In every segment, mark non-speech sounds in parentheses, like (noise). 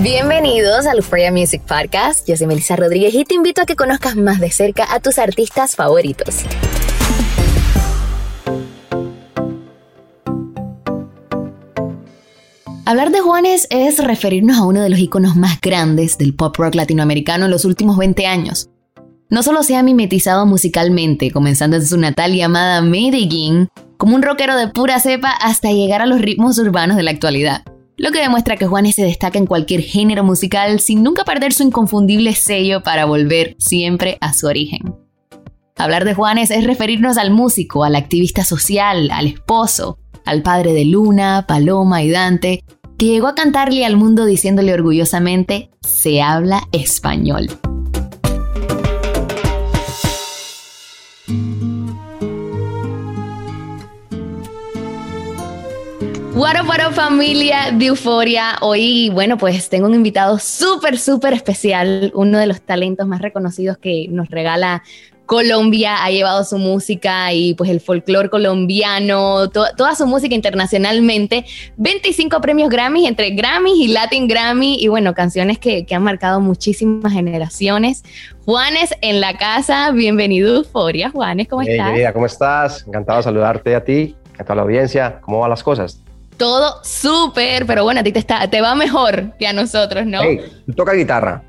Bienvenidos al Euphoria Music Podcast. Yo soy Melissa Rodríguez y te invito a que conozcas más de cerca a tus artistas favoritos. Hablar de Juanes es referirnos a uno de los iconos más grandes del pop rock latinoamericano en los últimos 20 años. No solo se ha mimetizado musicalmente, comenzando en su natal llamada Medellín, como un rockero de pura cepa hasta llegar a los ritmos urbanos de la actualidad. Lo que demuestra que Juanes se destaca en cualquier género musical sin nunca perder su inconfundible sello para volver siempre a su origen. Hablar de Juanes es referirnos al músico, al activista social, al esposo, al padre de Luna, Paloma y Dante, que llegó a cantarle al mundo diciéndole orgullosamente, se habla español. What up, what up, familia de Euforia. Hoy, bueno, pues tengo un invitado súper, súper especial, uno de los talentos más reconocidos que nos regala Colombia. Ha llevado su música y pues el folclore colombiano, to- toda su música internacionalmente. 25 premios Grammy entre Grammys y Latin Grammy y bueno, canciones que, que han marcado muchísimas generaciones. Juanes en la casa, bienvenido Euforia. Juanes, ¿cómo Hey, estás? querida, ¿cómo estás? Encantado de saludarte a ti, a toda la audiencia. ¿Cómo van las cosas? Todo súper, pero bueno, a ti te, está, te va mejor que a nosotros, ¿no? Hey, tú tocas guitarra.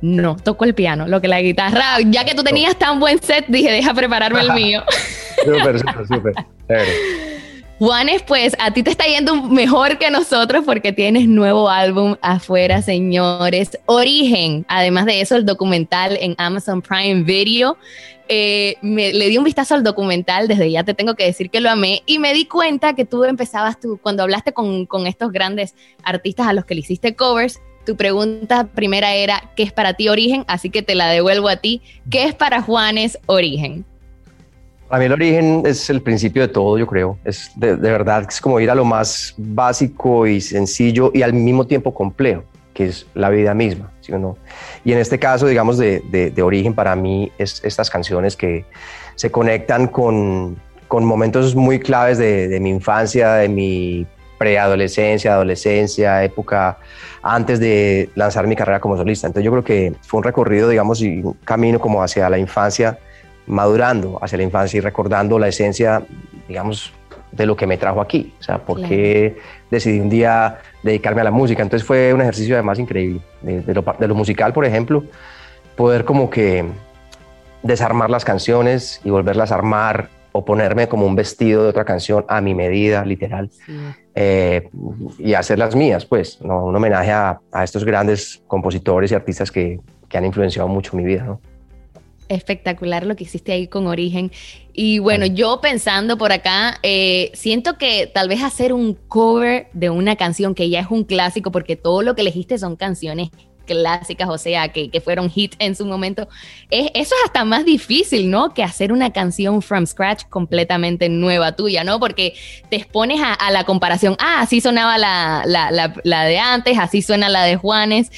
No, toco el piano, lo que la guitarra, ya que tú tenías tan buen set, dije, deja prepararme el (laughs) mío. Súper, súper, súper. Juanes, pues a ti te está yendo mejor que nosotros porque tienes nuevo álbum afuera, señores. Origen, además de eso, el documental en Amazon Prime Video. Eh, me, le di un vistazo al documental, desde ya te tengo que decir que lo amé y me di cuenta que tú empezabas, tú, cuando hablaste con, con estos grandes artistas a los que le hiciste covers, tu pregunta primera era, ¿qué es para ti origen? Así que te la devuelvo a ti. ¿Qué es para Juanes origen? Para mí el origen es el principio de todo, yo creo. Es de, de verdad, es como ir a lo más básico y sencillo y al mismo tiempo complejo, que es la vida misma, ¿sí o no? Y en este caso, digamos, de, de- de origen, para mí es estas canciones que se conectan con, con momentos muy claves de, mi infancia, de mi preadolescencia, adolescencia, época antes de lanzar mi carrera como solista. Entonces yo creo que fue un recorrido, digamos, y un camino como hacia la infancia, madurando hacia la infancia y recordando la esencia, digamos, de lo que me trajo aquí. O sea, por Claro. qué decidí un día dedicarme a la música. Entonces fue un ejercicio además increíble. De, de lo, pa- de lo musical, por ejemplo, poder como que desarmar las canciones y volverlas a armar o ponerme como un vestido de otra canción a mi medida, literal, eh, y hacerlas mías, pues, ¿no? un homenaje a, a estos grandes compositores y artistas que, que han influenciado mucho mi vida. ¿no? Espectacular lo que hiciste ahí con Origen. Y bueno, yo pensando por acá, eh, siento que tal vez hacer un cover de una canción que ya es un clásico, porque todo lo que elegiste son canciones clásicas, o sea, que, que fueron hit en su momento, es, eso es hasta más difícil, ¿no? Que hacer una canción from scratch completamente nueva tuya, ¿no? Porque te expones a, la comparación, ah, así sonaba la, la, la, la de antes, así suena la de Juanes.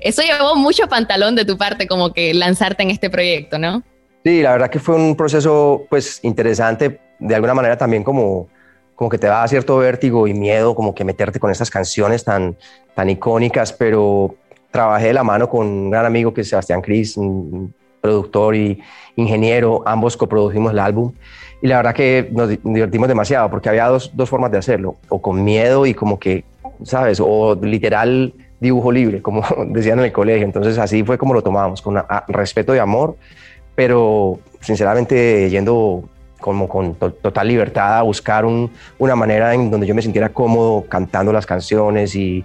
Eso llevó mucho pantalón de tu parte, como que lanzarte en este proyecto, ¿no? Sí, la verdad que fue un proceso pues interesante, de alguna manera también como, como que te da cierto vértigo y miedo, como que meterte con estas canciones tan, tan icónicas, pero trabajé de la mano con un gran amigo que es Sebastián Cris, un productor y ingeniero, ambos coprodujimos el álbum y la verdad que nos di- divertimos demasiado porque había dos, dos formas de hacerlo, o con miedo y como que ¿sabes? O literal dibujo libre, como (laughs) decían en el colegio. Entonces así fue como lo tomamos, con respeto y amor, pero sinceramente yendo como con total libertad a buscar una manera en donde yo me sintiera cómodo cantando las canciones y,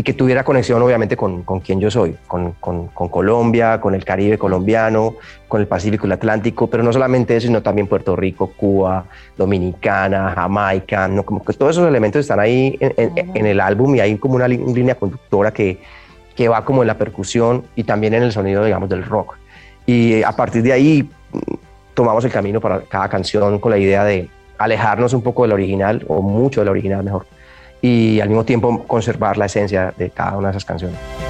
y que tuviera conexión obviamente con, con quien yo soy, con, con, Colombia, con el Caribe colombiano, con el Pacífico y el Atlántico, pero no solamente eso, sino también Puerto Rico, Cuba, Dominicana, Jamaica, ¿no? como que todos esos elementos están ahí en, en, el álbum y hay como una línea conductora que, que va como en la percusión y también en el sonido, digamos, del rock. Y a partir de ahí mm, tomamos el camino para cada canción con la idea de alejarnos un poco del original, o mucho del original mejor, y al mismo tiempo conservar la esencia de cada una de esas canciones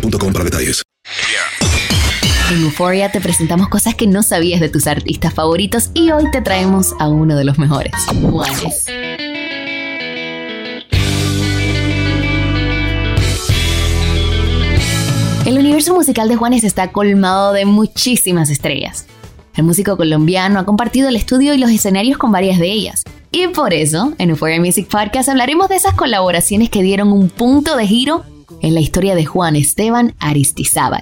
boostmobile para detalles. En Euphoria te presentamos cosas que no sabías de tus artistas favoritos y hoy te traemos a uno de los mejores, Juanes. El universo musical de Juanes está colmado de muchísimas estrellas. El músico colombiano ha compartido el estudio y los escenarios con varias de ellas. Y por eso, en Euphoria Music Podcast hablaremos de esas colaboraciones que dieron un punto de giro en la historia de Juan Esteban Aristizábal.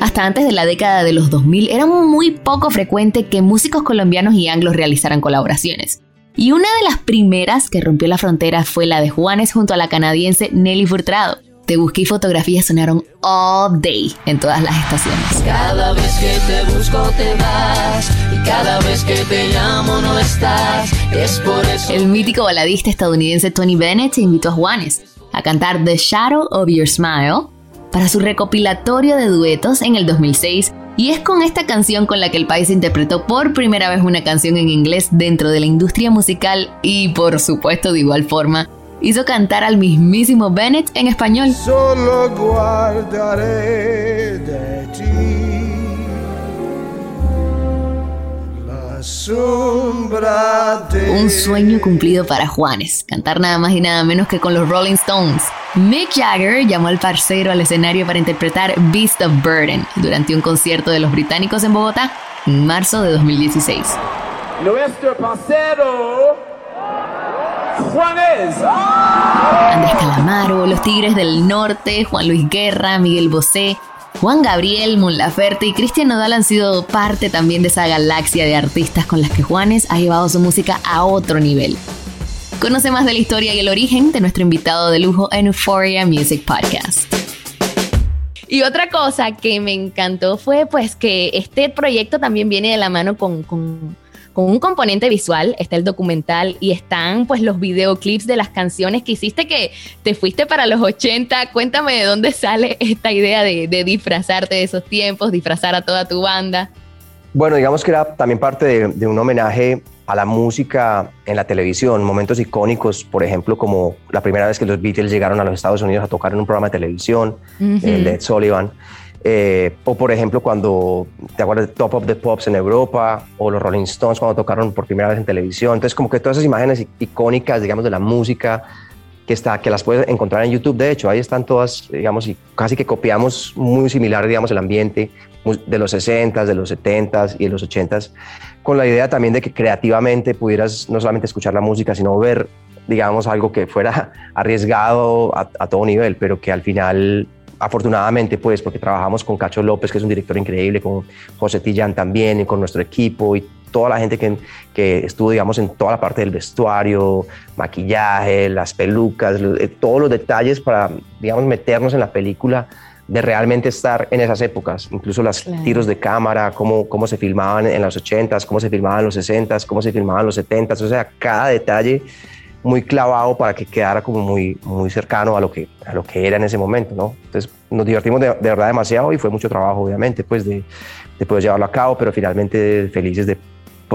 Hasta antes de la década de los 2000 era muy poco frecuente que músicos colombianos y anglos realizaran colaboraciones. Y una de las primeras que rompió la frontera fue la de Juanes junto a la canadiense Nelly Furtado. Te busqué y fotografías sonaron all day en todas las estaciones. Cada vez que te busco te vas y cada vez que te llamo no estás. Es por eso. El mítico baladista estadounidense Tony Bennett invitó a Juanes a cantar The Shadow of Your Smile para su recopilatorio de duetos en el 2006 y es con esta canción con la que el país interpretó por primera vez una canción en inglés dentro de la industria musical y por supuesto de igual forma hizo cantar al mismísimo Bennett en español. Solo guardaré de ti la sombra de... Un sueño cumplido para Juanes, cantar nada más y nada menos que con los Rolling Stones. Mick Jagger llamó al parcero al escenario para interpretar Beast of Burden durante un concierto de los británicos en Bogotá en marzo de 2016. Nuestro parcero Juanes. Andrés Calamaro, Los Tigres del Norte, Juan Luis Guerra, Miguel Bosé, Juan Gabriel, Mon Laferte y Cristian Nodal han sido parte también de esa galaxia de artistas con las que Juanes ha llevado su música a otro nivel. Conoce más de la historia y el origen de nuestro invitado de lujo en Euphoria Music Podcast. Y otra cosa que me encantó fue pues que este proyecto también viene de la mano con con un componente visual, está el documental y están pues los videoclips de las canciones que hiciste que te fuiste para los 80. Cuéntame de dónde sale esta idea de, disfrazarte de esos tiempos, disfrazar a toda tu banda. Bueno, digamos que era también parte de, un homenaje a la música en la televisión, momentos icónicos, por ejemplo, como la primera vez que los Beatles llegaron a los Estados Unidos a tocar en un programa de televisión, el de Ed Sullivan. Eh, o por ejemplo cuando te acuerdas de Top of the Pops en Europa o los Rolling Stones cuando tocaron por primera vez en televisión. Entonces como que todas esas imágenes icónicas, digamos, de la música que, está, que las puedes encontrar en YouTube. De hecho, ahí están todas, digamos, y casi que copiamos muy similar, digamos, el ambiente de los 60s, de los 70s y de los 80s, con la idea también de que creativamente pudieras no solamente escuchar la música, sino ver, digamos, algo que fuera (laughs) arriesgado a, a todo nivel, pero que al final afortunadamente, pues, porque trabajamos con Cacho López, que es un director increíble, con José Tillán también, y con nuestro equipo y toda la gente que, que estuvo, digamos, en toda la parte del vestuario, maquillaje, las pelucas, eh, todos los detalles para, digamos, meternos en la película de realmente estar en esas épocas, incluso los tiros de cámara, cómo, cómo se filmaban en los 80s, cómo se filmaban en los 60s, cómo se filmaban en los 70s, o sea, cada detalle muy clavado para que quedara como muy, muy cercano a lo, que, a lo que era en ese momento, ¿no? Entonces nos divertimos de, verdad demasiado y fue mucho trabajo, obviamente, pues de, de poder llevarlo a cabo, pero finalmente felices de,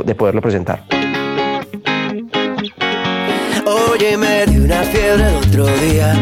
de poderlo presentar. Oye, me una fiebre el otro día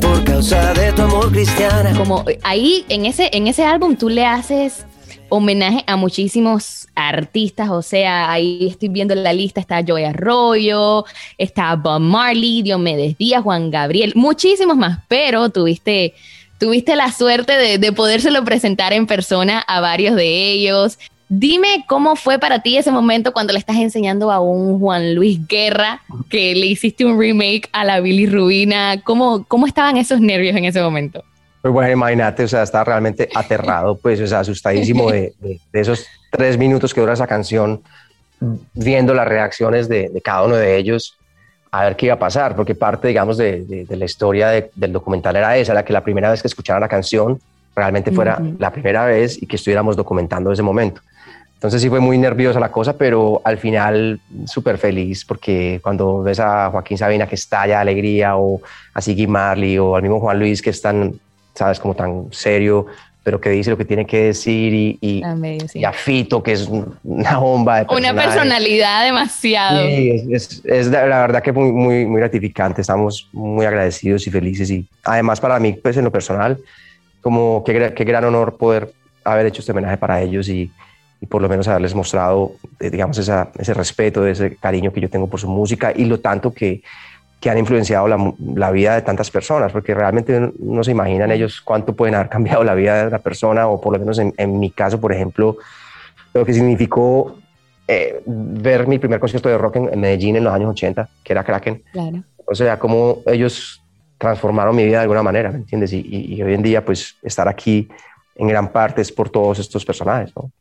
por causa de tu amor cristiana. Como ahí en ese, en ese álbum tú le haces homenaje a muchísimos artistas, o sea, ahí estoy viendo la lista, está Joy Arroyo, está Bob Marley, Diomedes Díaz, Juan Gabriel, muchísimos más, pero tuviste, tuviste la suerte de, de podérselo presentar en persona a varios de ellos. Dime cómo fue para ti ese momento cuando le estás enseñando a un Juan Luis Guerra que le hiciste un remake a la Billy Rubina. ¿Cómo, cómo estaban esos nervios en ese momento? Pues bueno, imagínate, o sea, estaba realmente aterrado, pues, o sea, asustadísimo de, de, esos tres minutos que dura esa canción, viendo las reacciones de, de, cada uno de ellos, a ver qué iba a pasar, porque parte, digamos, de, la historia del documental era esa, era que la primera vez que escuchara la canción realmente fuera uh -huh. la primera vez y que estuviéramos documentando ese momento. Entonces sí fue muy nerviosa la cosa, pero al final súper feliz porque cuando ves a Joaquín Sabina que estalla de alegría o a Siggy Marley o al mismo Juan Luis que es tan, sabes, como tan serio, pero que dice lo que tiene que decir y, y, medio, sí. y a Fito que es una bomba de Una personalidad demasiado. Sí, es, es, es, la verdad que muy, muy, muy gratificante, estamos muy agradecidos y felices y además para mí, pues en lo personal, como qué, qué gran honor poder haber hecho este homenaje para ellos y, y por lo menos haberles mostrado, eh, digamos, esa, ese respeto, ese cariño que yo tengo por su música y lo tanto que, que han influenciado la, la, vida de tantas personas, porque realmente no se imaginan ellos cuánto pueden haber (laughs) cambiado la vida de una persona, o por lo menos en, en mi caso, por ejemplo, lo que significó eh, ver mi primer concierto de rock en, en, Medellín en los años 80, que era Kraken. Claro. O sea, cómo ellos transformaron mi vida de alguna manera, ¿me entiendes? Y, y, y hoy en día, pues, estar aquí en gran parte es por todos estos personajes, ¿no?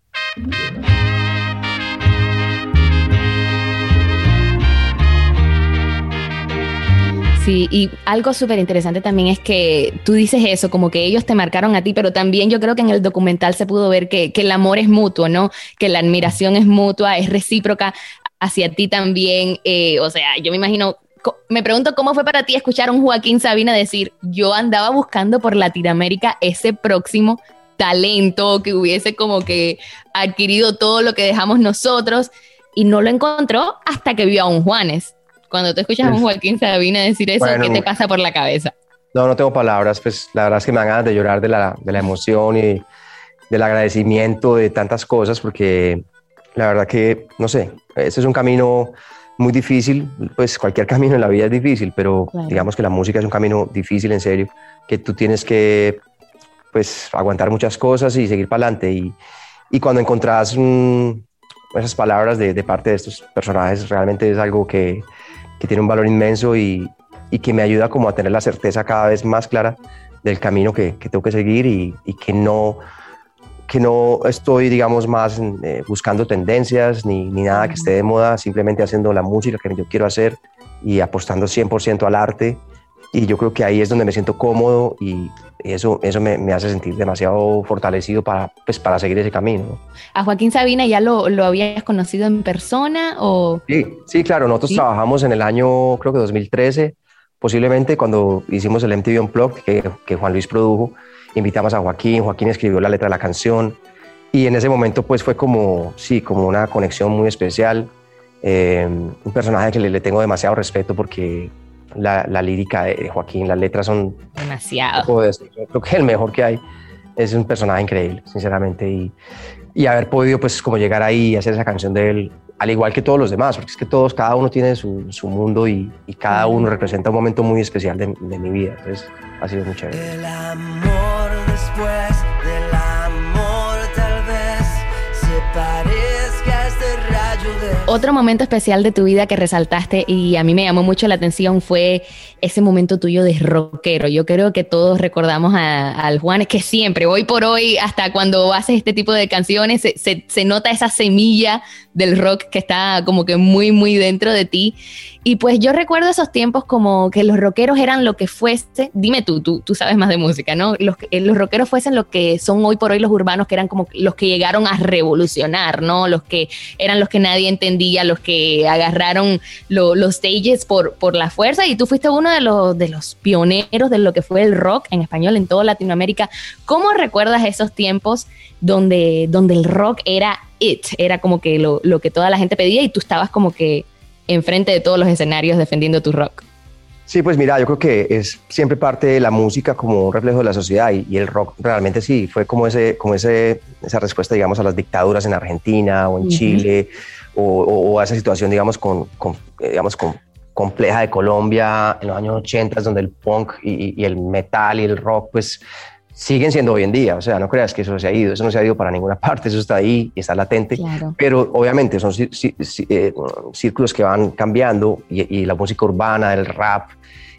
Sí, y algo súper interesante también es que tú dices eso, como que ellos te marcaron a ti, pero también yo creo que en el documental se pudo ver que, el amor es mutuo, ¿no? Que la admiración es mutua, es recíproca hacia ti también. Eh, o sea, yo me imagino me pregunto cómo fue para ti escuchar a un Joaquín Sabina decir, yo andaba buscando por Latinoamérica ese próximo talento que hubiese como que adquirido todo lo que dejamos nosotros y no lo encontró hasta que vio a un Juanes. Cuando tú escuchas a un Joaquín Sabina decir eso, bueno, ¿qué te pasa por la cabeza? No, no tengo palabras, pues la verdad es que me dan ganas de llorar de la, de la emoción y del agradecimiento de tantas cosas, porque la verdad que, no sé, ese es un camino muy difícil, pues cualquier (laughs) camino en la vida es difícil, pero claro. digamos que la música es un camino difícil en serio, que tú tienes que pues aguantar muchas cosas y seguir para adelante. Y, y, cuando encontrás mmm, esas palabras de, de, parte de estos personajes, realmente es algo que, que tiene un valor inmenso y, y, que me ayuda como a tener la certeza cada vez más clara del camino que, que tengo que seguir y, y, que no que no estoy, digamos, más eh, buscando tendencias ni, ni nada que esté de moda, simplemente haciendo la música que yo quiero hacer y apostando 100% al arte. Y yo creo que ahí es donde me siento cómodo y, eso, eso me, me, hace sentir demasiado fortalecido para, pues, para seguir ese camino. ¿no? ¿A Joaquín Sabina ya lo, lo, habías conocido en persona? O... Sí, sí, claro, nosotros ¿Sí? trabajamos en el año, creo que 2013, posiblemente cuando hicimos el MTV Unplugged, que, que Juan Luis produjo, invitamos a Joaquín, Joaquín escribió la letra de la canción Y en ese momento pues fue como, sí, como una conexión muy especial. Eh, un personaje que le, le, tengo demasiado respeto porque la, la, lírica de Joaquín, las letras son... Demasiado. Creo que el mejor que hay. Es un personaje increíble, sinceramente. Y, y haber podido pues como llegar ahí y hacer esa canción de él, al igual que todos los demás, porque es que todos, cada uno tiene su, su mundo y, y, cada uno representa un momento muy especial de, de mi vida. Entonces ha sido muy chévere. El amor después del Otro momento especial de tu vida que resaltaste y a mí me llamó mucho la atención fue ese momento tuyo de rockero. Yo creo que todos recordamos al Juan, es que siempre, hoy por hoy, hasta cuando haces este tipo de canciones, se, se, se, nota esa semilla del rock que está como que muy, muy dentro de ti. Y pues yo recuerdo esos tiempos como que los rockeros eran lo que fuese, dime tú, tú, tú sabes más de música, ¿no? Los, los rockeros fuesen lo que son hoy por hoy los urbanos, que eran como los que llegaron a revolucionar, ¿no? Los que eran los que nadie entendía, los que agarraron lo, los stages por, por la fuerza y tú fuiste uno de los, de los pioneros de lo que fue el rock en español en toda Latinoamérica. ¿Cómo recuerdas esos tiempos donde, donde el rock era it? Era como que lo, lo que toda la gente pedía y tú estabas como que enfrente de todos los escenarios defendiendo tu rock. Sí, pues mira, yo creo que es siempre parte de la música como un reflejo de la sociedad y, y el rock realmente sí, fue como, ese, como ese, esa respuesta, digamos, a las dictaduras en Argentina o en uh -huh. Chile o, o, o, a esa situación, digamos, con, con digamos, con compleja de Colombia en los años 80, donde el punk y, y, el metal y el rock, pues siguen siendo hoy en día. O sea, no creas que eso se ha ido, eso no se ha ido para ninguna (laughs) parte, eso está ahí y está latente. Claro. Pero obviamente son eh, círculos que van cambiando y, y, la música urbana, el rap,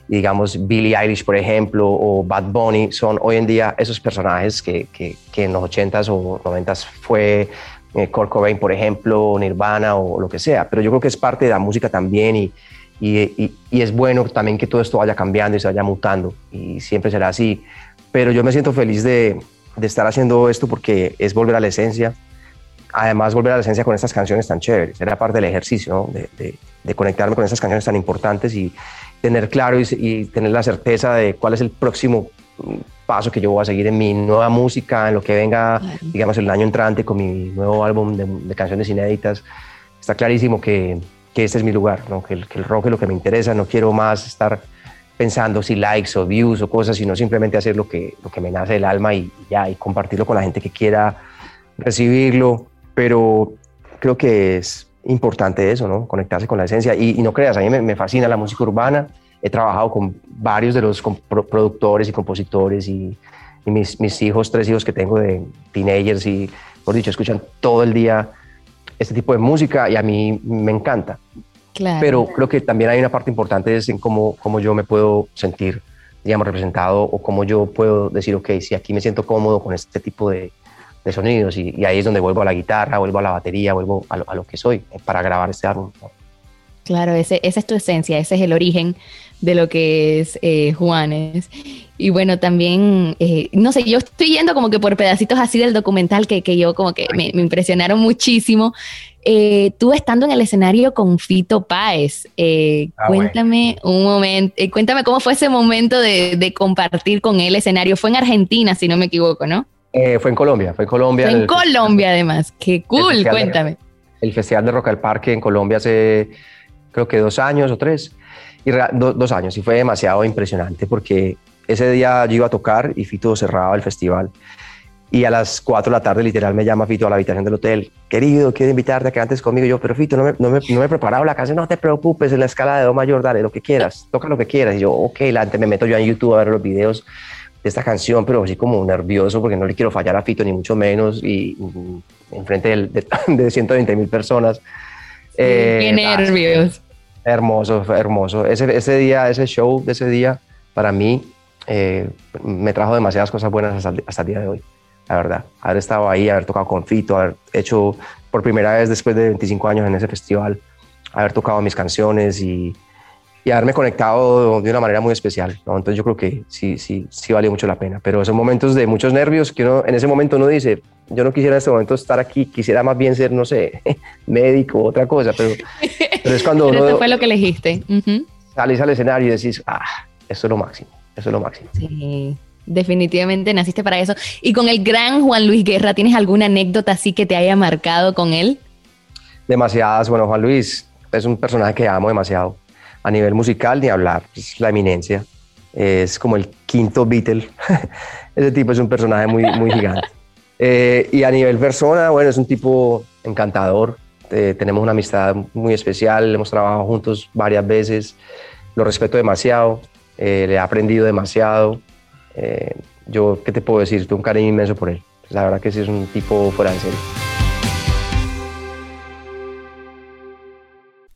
digamos Billie Eilish, por ejemplo, o Bad Bunny, son hoy en día esos personajes que, que, que en los 80s o 90s fue eh, Kurt Cobain, por ejemplo, Nirvana o lo que sea. Pero yo creo que es parte de la música también y, y, y, y, es bueno también que todo esto vaya cambiando y se vaya mutando y siempre será así. Pero yo me siento feliz de, de estar haciendo esto porque es volver a la esencia. Además, volver a la esencia con estas canciones tan chéveres. Era parte del ejercicio, ¿no? de, de, de, conectarme con estas canciones tan importantes y tener claro y, y, tener la certeza de cuál es el próximo paso que yo voy a seguir en mi nueva música, en lo que venga, digamos, el año entrante con mi nuevo álbum de, de canciones inéditas. Está clarísimo que, que este es mi lugar, ¿no? que, el, que el rock es lo que me interesa. No quiero más estar pensando si likes o views o cosas, sino simplemente hacer lo que, lo que me nace del alma y, ya, y compartirlo con la gente que quiera recibirlo. Pero creo que es importante eso, ¿no? Conectarse con la esencia. Y, y no creas, a mí me, me, fascina la música urbana. He trabajado con varios de los productores y compositores y, y mis, mis, hijos, tres hijos que tengo de teenagers y, por dicho, escuchan todo el día este tipo de música y a mí me encanta. Claro. Pero creo que también hay una parte importante es en cómo, cómo yo me puedo sentir, digamos, representado o cómo yo puedo decir, ok, si aquí me siento cómodo con este tipo de, de sonidos y, y, ahí es donde vuelvo a la guitarra, vuelvo a la batería, vuelvo a lo, a lo que soy eh, para grabar este álbum. Claro, ese, esa es tu esencia, ese es el origen de lo que es eh, Juanes. Y bueno, también, eh, no sé, yo estoy yendo como que por pedacitos así del documental que, que yo como que me, me impresionaron muchísimo. Eh, tú estando en el escenario con Fito Páez, eh, ah, cuéntame bueno. un momento, eh, cuéntame cómo fue ese momento de, de, compartir con él escenario. Fue en Argentina, si no me equivoco, ¿no? Eh, fue en Colombia, fue en Colombia. Fue en el, Colombia, además. Qué cool, el cuéntame. De, el Festival de Rock al Parque en Colombia hace, creo que dos años o tres, y do, dos años, y fue demasiado impresionante porque ese día yo iba a tocar y Fito cerraba el festival y a las 4 de la tarde literal me llama Fito a la habitación del hotel, querido, quiero invitarte a que antes conmigo. Yo, pero Fito, no me, no me, no me he preparado la canción, no te preocupes, en la escala de Do mayor, dale lo que quieras, toca lo que quieras. Y yo, ok, la, antes me meto yo en YouTube a ver los videos de esta canción, pero así como nervioso porque no le quiero fallar a Fito, ni mucho menos, y, y enfrente de, (laughs) de, de 120 mil personas. Eh, qué nervios. Hermoso, hermoso. Ese, ese día, ese show de ese día, para mí, eh, me trajo demasiadas cosas buenas hasta, hasta el día de hoy la verdad. Haber estado ahí, haber tocado con Fito, haber hecho por primera vez después de 25 años en ese festival, haber tocado mis canciones y, y haberme conectado de una manera muy especial. ¿no? Entonces yo creo que sí, sí, sí valió mucho la pena. Pero son momentos de muchos nervios que uno en ese momento uno dice, yo no quisiera en este momento estar aquí, quisiera más bien ser, no sé, (laughs) médico o otra cosa, pero, pero es cuando (laughs) pero uno... fue lo que elegiste. Uh -huh. Salís al escenario y decís, ah, eso es lo máximo, eso es lo máximo. Sí definitivamente naciste para eso. Y con el gran Juan Luis Guerra, ¿tienes alguna anécdota así que te haya marcado con él? Demasiadas. Bueno, Juan Luis es un personaje que amo demasiado. A nivel musical, ni hablar, es la eminencia. Es como el quinto Beatle. (laughs) Ese tipo es un personaje muy, muy gigante. Eh, y a nivel persona, bueno, es un tipo encantador. Eh, tenemos una amistad muy especial, hemos trabajado juntos varias veces. Lo respeto demasiado, eh, le he aprendido demasiado. Yo, ¿qué te puedo decir? Tengo un cariño inmenso por él. La verdad que sí es un tipo fuera de serie.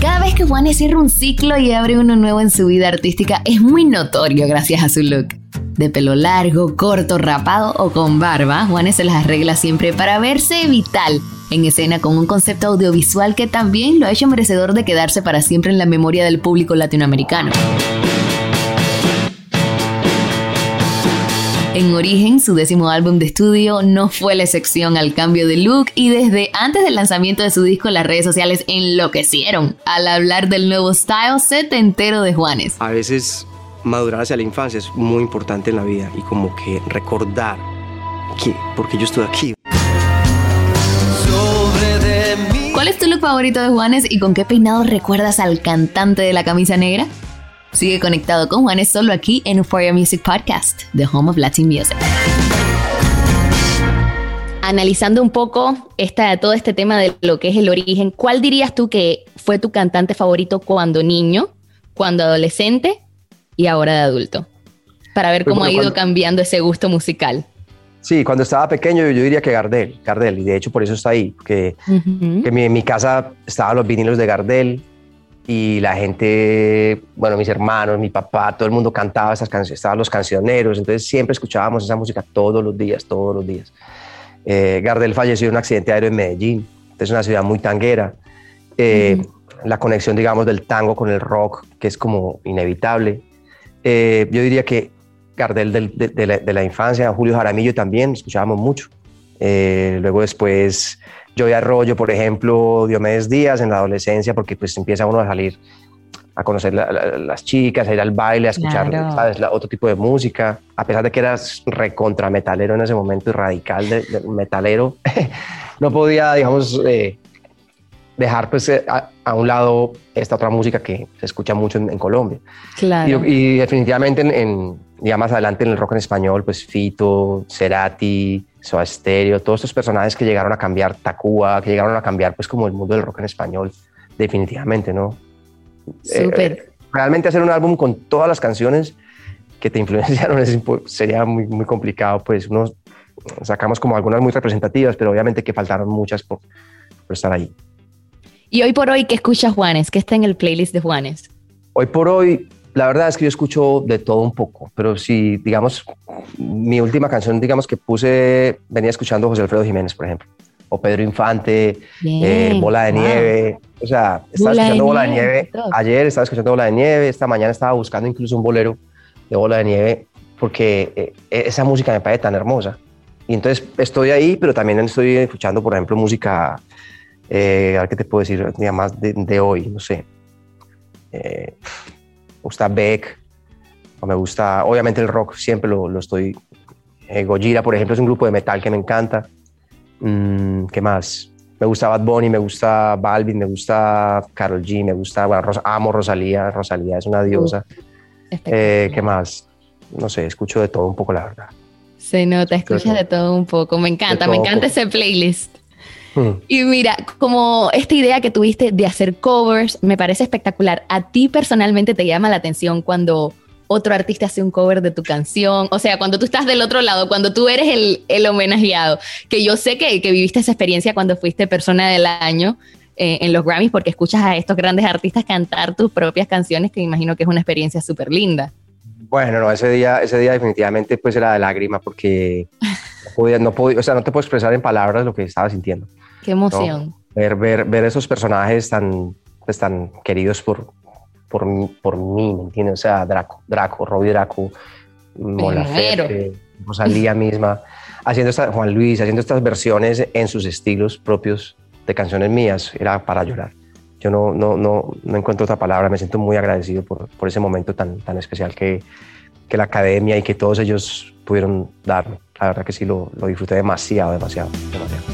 Cada vez que Juanes cierra un ciclo y abre uno nuevo en su vida artística es muy notorio gracias a su look. De pelo largo, corto, rapado o con barba, Juanes se las arregla siempre para verse vital en escena con un concepto audiovisual que también lo ha hecho merecedor de quedarse para siempre en la memoria del público latinoamericano. En Origen, su décimo álbum de estudio, no fue la excepción al cambio de look y desde antes del lanzamiento de su disco las redes sociales enloquecieron al hablar del nuevo style setentero de Juanes. A veces madurar hacia la infancia es muy importante en la vida y como que recordar que, porque yo estoy aquí. ¿Cuál es tu look favorito de Juanes y con qué peinado recuerdas al cantante de la camisa negra? Sigue conectado con Juanes solo aquí en Euphoria Music Podcast, The Home of Latin Music. Analizando un poco esta, todo este tema de lo que es el origen, ¿cuál dirías tú que fue tu cantante favorito cuando niño, cuando adolescente y ahora de adulto? Para ver cómo ha ido cambiando ese gusto musical. Sí, cuando estaba pequeño yo diría que Gardel, Gardel, y de hecho por eso está ahí, que, que en mi casa estaban los vinilos de Gardel, y la gente, bueno, mis hermanos, mi papá, todo el mundo cantaba esas canciones, estaban los cancioneros, entonces siempre escuchábamos esa música todos los días, todos los días. Eh, Gardel falleció en un accidente aéreo en Medellín, es una ciudad muy tanguera. Eh, la conexión, digamos, del tango con el rock, que es como inevitable. Eh, yo diría que Gardel de, la, de, la, infancia, Julio Jaramillo también, escuchábamos mucho. luego después yo ya Arroyo, por ejemplo, Diomedes Díaz en la adolescencia, porque pues empieza uno a salir a conocer las chicas, a ir al baile, a escuchar ¿sabes? otro tipo de música, a pesar de que eras recontra metalero en ese momento y radical de, metalero, (laughs) no podía, digamos, eh, dejar pues eh, a, un lado esta otra música que se escucha mucho en, Colombia. Claro. Y, definitivamente en, ya más adelante en el rock en español, pues Fito, Cerati, Soda Stereo, todos estos personajes que llegaron a cambiar Tacuba, que llegaron a cambiar pues como el mundo del rock en español, definitivamente, ¿no? Súper. Eh, realmente hacer un álbum con todas las canciones que te influenciaron (laughs) sería muy, muy complicado, pues unos sacamos como algunas muy representativas, pero obviamente que faltaron muchas por, por estar ahí. Y hoy por hoy, ¿qué escucha Juanes? ¿Qué está en el playlist de Juanes? Hoy por hoy, La verdad es que yo escucho de todo un poco, pero si, digamos, mi última canción, digamos que puse, venía escuchando José Alfredo Jiménez, por ejemplo, o Pedro Infante, eh, Bola de Nieve. O sea, estaba escuchando Bola de Nieve. Ayer estaba escuchando Bola de Nieve, esta mañana estaba buscando incluso un bolero de Bola de Nieve, porque eh, esa música me parece tan hermosa. Y entonces estoy ahí, pero también estoy escuchando, por ejemplo, música, eh, a ver qué te puedo decir, más de, de hoy, no sé. Eh, gusta Beck, o me gusta, obviamente el rock siempre lo, lo estoy. Eh, Gojira, por ejemplo, es un grupo de metal que me encanta. Mm, ¿Qué más? Me gusta Bad Bunny, me gusta Balvin, me gusta Carol G, me gusta, bueno, amo Rosalía, Rosalía es una diosa. Eh, ¿Qué más? No sé, escucho de todo un poco, la verdad. Se nota, escuchas de todo un poco. Me encanta, me encanta ese playlist. Hmm. Y mira, como esta idea que tuviste de hacer covers, me parece espectacular. ¿A ti personalmente te llama la atención cuando otro artista hace un cover de tu canción? O sea, cuando tú estás del otro lado, cuando tú eres el, el homenajeado, que yo sé que, que, viviste esa experiencia cuando fuiste persona del año eh, en los Grammys, porque escuchas a estos grandes artistas cantar tus propias canciones, que imagino que es una experiencia súper linda. Bueno, no, ese día, ese día definitivamente pues era de lágrima porque no podía, no podía, o sea, no te puedo expresar en palabras lo que estaba sintiendo. Qué emoción. ¿no? Ver, ver, ver esos personajes tan, pues, tan queridos por, por, por mí, ¿me entiendes? O sea, Draco, Draco, Robbie Draco, Mola Rosalía misma, haciendo esta, Juan Luis, haciendo estas versiones en sus estilos propios de canciones mías, era para llorar yo no, no, no, no encuentro otra palabra, me siento muy agradecido por, por ese momento tan, tan especial que, que, la academia y que todos ellos pudieron darme. La verdad que sí lo, lo disfruté demasiado, demasiado, demasiado.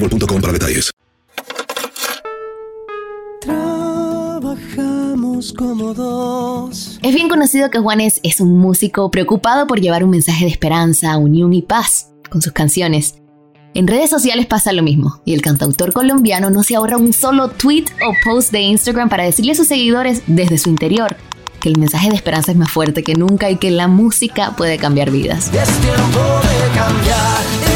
boostmobile.com para detalles. Trabajamos como dos. Es bien conocido que Juanes es un músico preocupado por llevar un mensaje de esperanza, unión y paz con sus canciones. En redes sociales pasa lo mismo, y el cantautor colombiano no se ahorra un solo tweet o post de Instagram para decirle a sus seguidores desde su interior que el mensaje de esperanza es más fuerte que nunca y que la música puede cambiar vidas. Es tiempo de cambiar.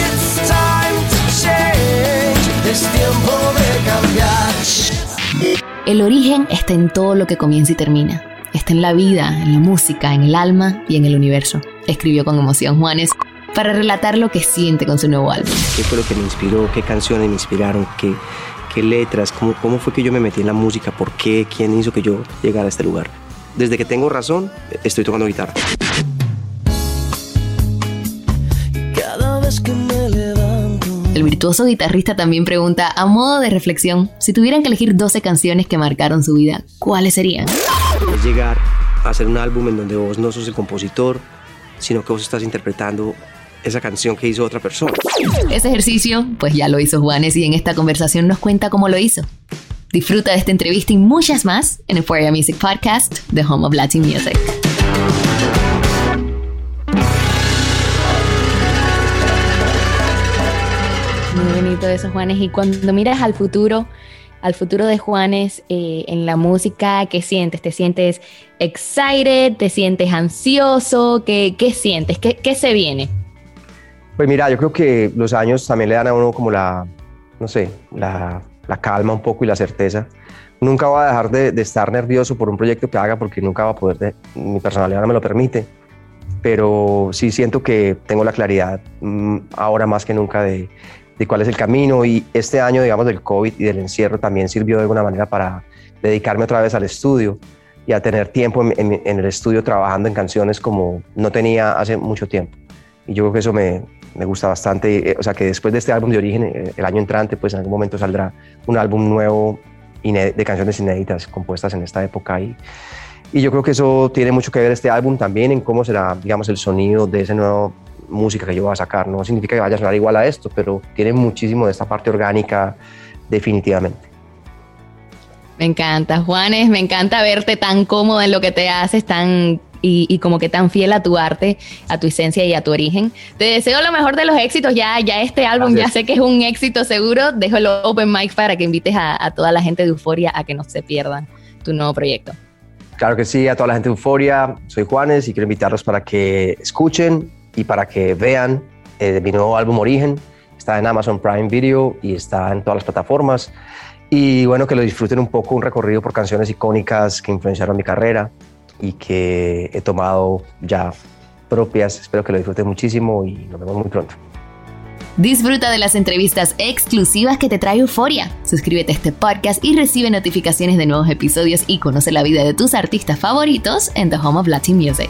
Es tiempo de cambiar. El origen está en todo lo que comienza y termina. Está en la vida, en la música, en el alma y en el universo. Escribió con emoción Juanes para relatar lo que siente con su nuevo álbum. ¿Qué fue lo que me inspiró? ¿Qué canciones me inspiraron? ¿Qué, qué letras? ¿Cómo, ¿Cómo fue que yo me metí en la música? ¿Por qué? ¿Quién hizo que yo llegara a este lugar? Desde que tengo razón, estoy tocando guitarra. Cada vez que me. El virtuoso guitarrista también pregunta, a modo de reflexión, si tuvieran que elegir 12 canciones que marcaron su vida, ¿cuáles serían? Es llegar a hacer un álbum en donde vos no sos el compositor, sino que vos estás interpretando esa canción que hizo otra persona. Ese ejercicio, pues ya lo hizo Juanes y en esta conversación nos cuenta cómo lo hizo. Disfruta de esta entrevista y muchas más en Euphoria Music Podcast, The Home of Latin Music. Bonito eso, Juanes. Y cuando miras al futuro, al futuro de Juanes eh, en la música, ¿qué sientes? ¿Te sientes excited? ¿Te sientes ansioso? ¿Qué, qué sientes? ¿Qué, ¿Qué se viene? Pues mira, yo creo que los años también le dan a uno como la, no sé, la, la calma un poco y la certeza. Nunca va a dejar de, de, estar nervioso por un proyecto que haga porque nunca va a poder, de, mi personalidad no me lo permite, pero sí siento que tengo la claridad mmm, ahora más que nunca de, de cuál es el camino y este año, digamos, del COVID y del encierro también sirvió de alguna manera para dedicarme otra vez al estudio y a tener tiempo en, el estudio trabajando en canciones como no tenía hace mucho tiempo. Y yo creo que eso me, me gusta bastante. Eh, o sea, que después de este álbum de origen, eh, el año entrante, pues en algún momento saldrá un álbum nuevo de canciones inéditas compuestas en esta época. Y, y yo creo que eso tiene mucho que ver este álbum también en cómo será, digamos, el sonido de esa nueva música que yo voy a sacar. No significa que vaya a sonar igual a esto, pero tiene muchísimo de esta parte orgánica, definitivamente. Me encanta, Juanes, me encanta verte tan cómodo en lo que te haces, tan y, y, como que tan fiel a tu arte, a tu esencia y a tu origen. Te deseo lo mejor de los éxitos. Ya, ya este álbum Gracias. ya sé que es un éxito seguro. Dejo el open mic para que invites a, a, toda la gente de Euforia a que no se pierdan tu nuevo proyecto. Claro que sí, a toda la gente de Euforia. Soy Juanes y quiero invitarlos para que escuchen y para que vean eh, mi nuevo álbum Origen. Está en Amazon Prime Video y está en todas las plataformas. Y bueno, que lo disfruten un poco, un recorrido por canciones icónicas que influenciaron mi carrera y que he tomado ya propias. Espero que lo disfruten muchísimo y nos vemos muy pronto. Disfruta de las entrevistas exclusivas que te trae Euforia. Suscríbete a este podcast y recibe notificaciones de nuevos episodios y conoce la vida de tus artistas favoritos en The Home of Latin Music.